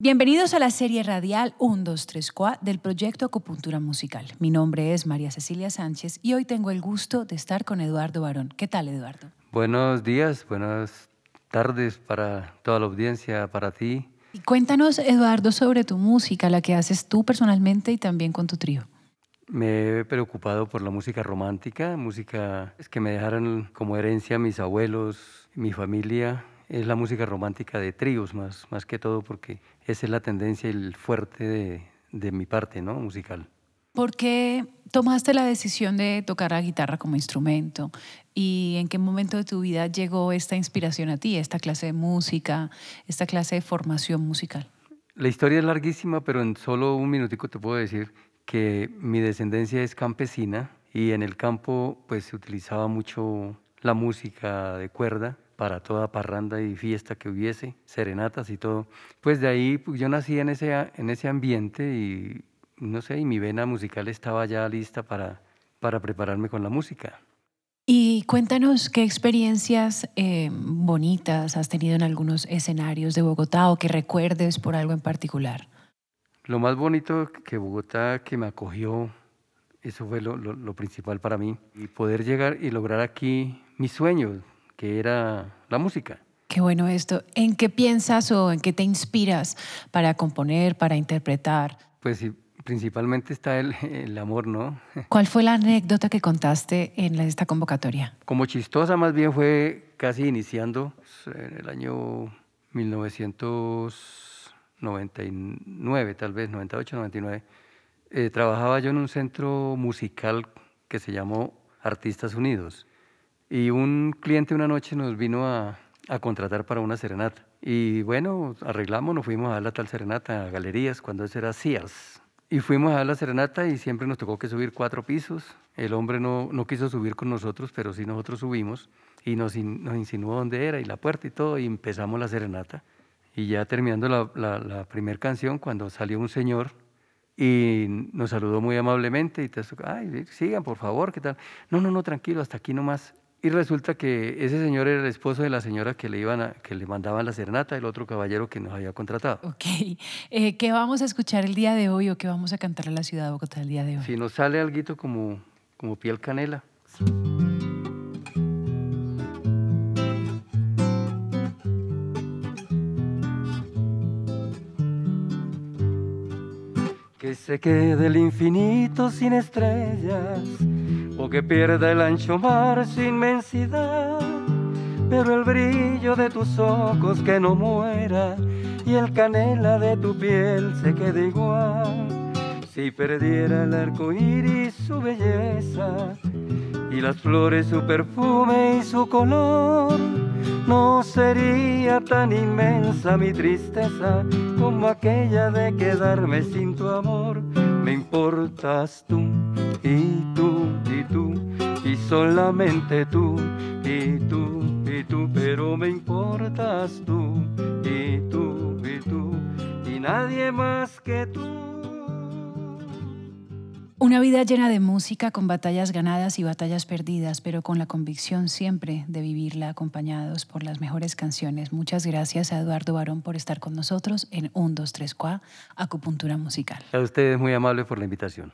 Bienvenidos a la serie radial 1, 2, 3, 4 del proyecto Acupuntura Musical. Mi nombre es María Cecilia Sánchez y hoy tengo el gusto de estar con Eduardo Barón. ¿Qué tal, Eduardo? Buenos días, buenas tardes para toda la audiencia, para ti. Y cuéntanos, Eduardo, sobre tu música, la que haces tú personalmente y también con tu trío. Me he preocupado por la música romántica, música que me dejaron como herencia mis abuelos, mi familia, es la música romántica de tríos más, más que todo porque esa es la tendencia y el fuerte de, de mi parte ¿no? musical. ¿Por qué tomaste la decisión de tocar la guitarra como instrumento? ¿Y en qué momento de tu vida llegó esta inspiración a ti, esta clase de música, esta clase de formación musical? La historia es larguísima, pero en solo un minutico te puedo decir que mi descendencia es campesina y en el campo pues se utilizaba mucho la música de cuerda para toda parranda y fiesta que hubiese, serenatas y todo. Pues de ahí pues, yo nací en ese, en ese ambiente y no sé, y mi vena musical estaba ya lista para, para prepararme con la música. Y cuéntanos qué experiencias eh, bonitas has tenido en algunos escenarios de Bogotá o que recuerdes por algo en particular. Lo más bonito que Bogotá que me acogió, eso fue lo, lo, lo principal para mí. Y poder llegar y lograr aquí mis sueños, que era la música. Qué bueno esto. ¿En qué piensas o en qué te inspiras para componer, para interpretar? Pues principalmente está el, el, amor, ¿no? ¿Cuál fue la anécdota que contaste en esta convocatoria? Como chistosa, más bien fue casi iniciando en el año 1999, tal vez, 98, 99. Eh, trabajaba yo en un centro musical que se llamó Artistas Unidos y un cliente una noche nos vino a, a, contratar para una serenata. Y bueno, arreglamos, nos fuimos a dar la tal serenata a galerías, cuando eso era Sears. Y fuimos a dar la serenata y siempre nos tocó que subir cuatro pisos. El hombre no, no quiso subir con nosotros, pero sí nosotros subimos y nos, nos insinuó dónde era y la puerta y todo y empezamos la serenata. Y ya terminando la, la, la primera canción, cuando salió un señor y nos saludó muy amablemente y te ay, sigan por favor, ¿qué tal? No, no, no, tranquilo, hasta aquí nomás. Y resulta que ese señor era el esposo de la señora que le, iban a, que le mandaban la serenata, el otro caballero que nos había contratado. Ok. Eh, ¿Qué vamos a escuchar el día de hoy o qué vamos a cantar en la ciudad de Bogotá el día de hoy? Si nos sale algo como, como piel canela. Que se quede el infinito sin estrellas que pierda el ancho mar su inmensidad, pero el brillo de tus ojos que no muera y el canela de tu piel se quede igual. Si perdiera el arco iris su belleza y las flores su perfume y su color, no sería tan inmensa mi tristeza como aquella de quedarme sin tu amor. Me importas tú y tú solamente tú y tú y tú, pero me importas tú y tú y tú y nadie más que tú. Una vida llena de música, con batallas ganadas y batallas perdidas, pero con la convicción siempre de vivirla acompañados por las mejores canciones. Muchas gracias a Eduardo Barón por estar con nosotros en 1, 2, 3, 4, Acupuntura Musical. A ustedes muy amable por la invitación.